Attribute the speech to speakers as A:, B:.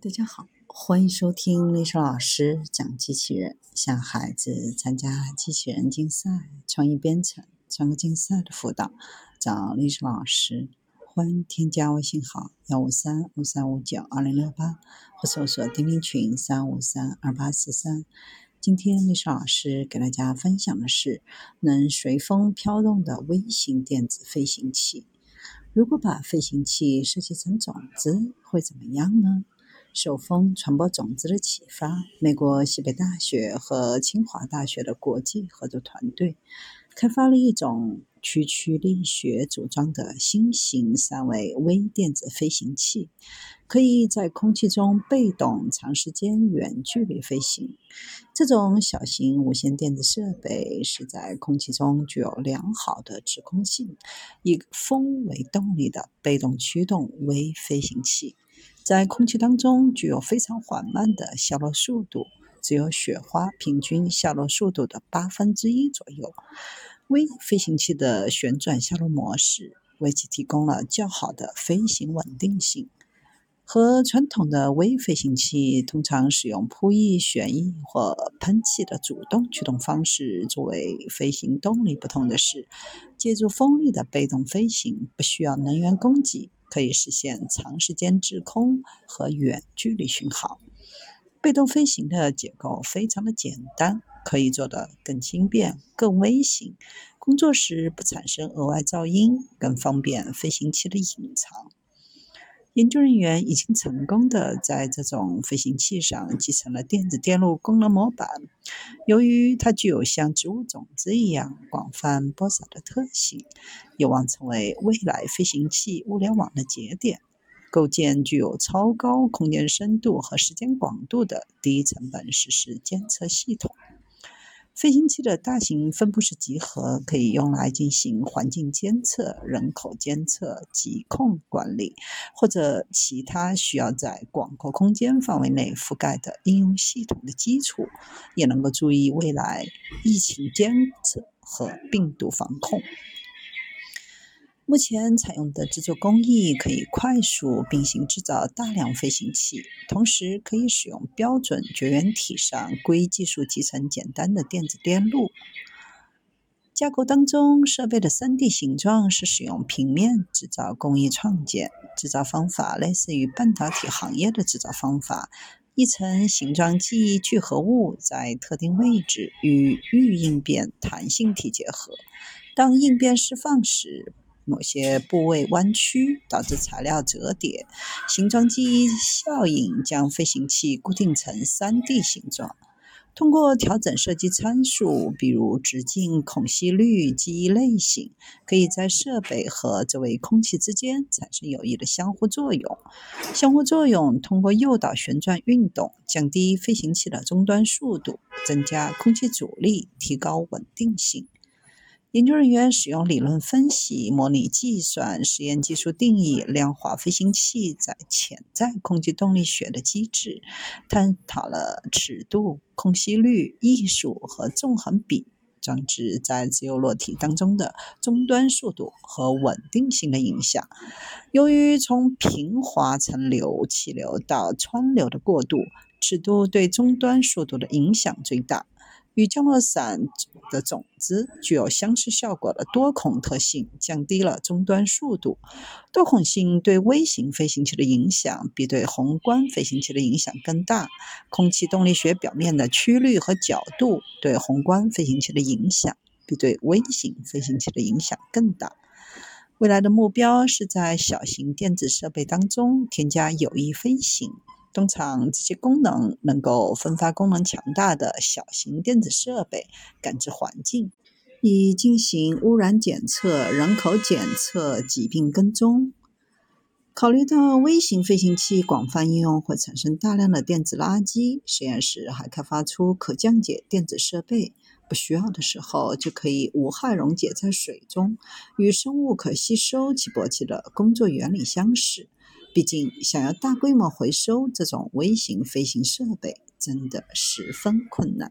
A: 大家好，欢迎收听丽莎老师讲机器人，向孩子参加机器人竞赛、创意编程、创客竞赛的辅导，找丽莎老师。欢迎添加微信号幺五三五三五九二零六八，或搜索钉钉群三五三二八四三。今天丽莎老师给大家分享的是能随风飘动的微型电子飞行器。如果把飞行器设计成种子，会怎么样呢？受风传播种子的启发，美国西北大学和清华大学的国际合作团队开发了一种区曲力学组装的新型三维微电子飞行器，可以在空气中被动长时间远距离飞行。这种小型无线电子设备是在空气中具有良好的指控性、以风为动力的被动驱动微飞行器。在空气当中具有非常缓慢的下落速度，只有雪花平均下落速度的八分之一左右。微飞行器的旋转下落模式为其提供了较好的飞行稳定性。和传统的微飞行器通常使用扑翼、旋翼或喷气的主动驱动方式作为飞行动力不同的是，借助风力的被动飞行不需要能源供给。可以实现长时间滞空和远距离巡航。被动飞行的结构非常的简单，可以做得更轻便、更微型。工作时不产生额外噪音，更方便飞行器的隐藏。研究人员已经成功的在这种飞行器上集成了电子电路功能模板。由于它具有像植物种子一样广泛播撒的特性，有望成为未来飞行器物联网的节点。构建具有超高空间深度和时间广度的低成本实时监测系统。飞行器的大型分布式集合可以用来进行环境监测、人口监测、疾控管理，或者其他需要在广阔空间范围内覆盖的应用系统的基础，也能够注意未来疫情监测和病毒防控。目前采用的制作工艺可以快速并行制造大量飞行器，同时可以使用标准绝缘体上硅技术集成简单的电子电路。架构当中，设备的 3D 形状是使用平面制造工艺创建，制造方法类似于半导体行业的制造方法。一层形状记忆聚合物在特定位置与预应变弹性体结合，当应变释放时。某些部位弯曲，导致材料折叠。形状记忆效应将飞行器固定成 3D 形状。通过调整设计参数，比如直径、孔隙率、记忆类型，可以在设备和周围空气之间产生有益的相互作用。相互作用通过诱导旋转运动，降低飞行器的终端速度，增加空气阻力，提高稳定性。研究人员使用理论分析、模拟计算、实验技术定义、量化飞行器在潜在空气动力学的机制，探讨了尺度、空隙率、艺术和纵横比装置在自由落体当中的终端速度和稳定性的影响。由于从平滑层流气流到川流的过渡，尺度对终端速度的影响最大。与降落伞的种子具有相似效果的多孔特性，降低了终端速度。多孔性对微型飞行器的影响比对宏观飞行器的影响更大。空气动力学表面的曲率和角度对宏观飞行器的影响比对微型飞行器的影响更大。未来的目标是在小型电子设备当中添加有益飞行。通常，这些功能能够分发功能强大的小型电子设备，感知环境，以进行污染检测、人口检测、疾病跟踪。考虑到微型飞行器广泛应用会产生大量的电子垃圾，实验室还开发出可降解电子设备，不需要的时候就可以无害溶解在水中，与生物可吸收起搏器的工作原理相似。毕竟，想要大规模回收这种微型飞行设备，真的十分困难。